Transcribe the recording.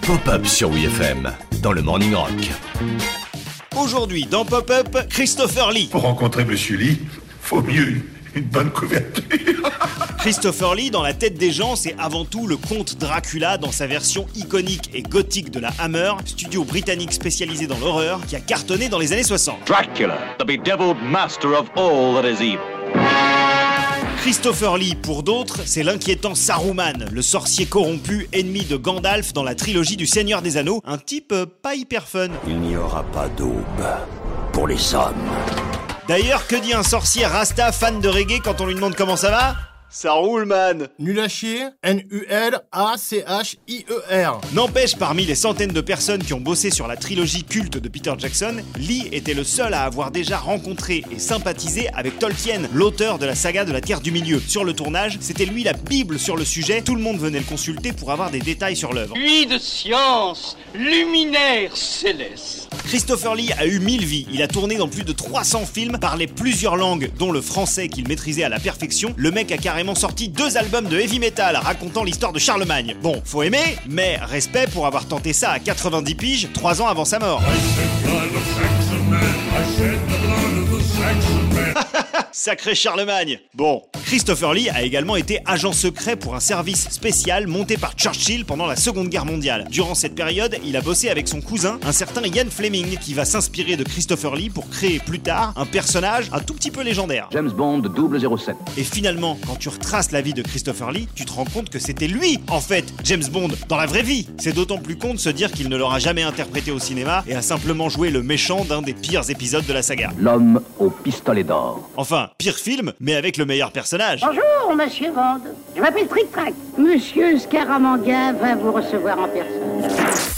Pop-up sur WFM dans le Morning Rock. Aujourd'hui, dans Pop-up, Christopher Lee. Pour rencontrer Monsieur Lee, faut mieux une bonne couverture. Christopher Lee, dans la tête des gens, c'est avant tout le comte Dracula dans sa version iconique et gothique de la Hammer, studio britannique spécialisé dans l'horreur, qui a cartonné dans les années 60. Dracula, the bedeviled master of all that is evil. Christopher Lee, pour d'autres, c'est l'inquiétant Saruman, le sorcier corrompu ennemi de Gandalf dans la trilogie du Seigneur des Anneaux, un type euh, pas hyper fun. Il n'y aura pas d'aube pour les hommes. D'ailleurs, que dit un sorcier rasta fan de reggae quand on lui demande comment ça va? Ça roule, man Nul à chier, N-U-L-A-C-H-I-E-R. N'empêche, parmi les centaines de personnes qui ont bossé sur la trilogie culte de Peter Jackson, Lee était le seul à avoir déjà rencontré et sympathisé avec Tolkien, l'auteur de la saga de la Terre du Milieu. Sur le tournage, c'était lui la Bible sur le sujet, tout le monde venait le consulter pour avoir des détails sur l'œuvre. Lui de science, luminaire céleste. Christopher Lee a eu mille vies. Il a tourné dans plus de 300 films, parlait plusieurs langues, dont le français qu'il maîtrisait à la perfection. Le mec a carrément sorti deux albums de heavy metal racontant l'histoire de Charlemagne. Bon, faut aimer, mais respect pour avoir tenté ça à 90 piges, 3 ans avant sa mort. Sacré Charlemagne Bon, Christopher Lee a également été agent secret pour un service spécial monté par Churchill pendant la Seconde Guerre mondiale. Durant cette période, il a bossé avec son cousin, un certain Ian Fleming, qui va s'inspirer de Christopher Lee pour créer plus tard un personnage un tout petit peu légendaire. James Bond 007. Et finalement, quand tu retraces la vie de Christopher Lee, tu te rends compte que c'était lui, en fait, James Bond, dans la vraie vie. C'est d'autant plus con de se dire qu'il ne l'aura jamais interprété au cinéma et a simplement joué le méchant d'un des pires épisodes de la saga. L'homme au pistolet d'or. Enfin, pire film, mais avec le meilleur personnage. Bonjour, monsieur Bond. Je m'appelle Trick Track. Monsieur Scaramanga va vous recevoir en personne.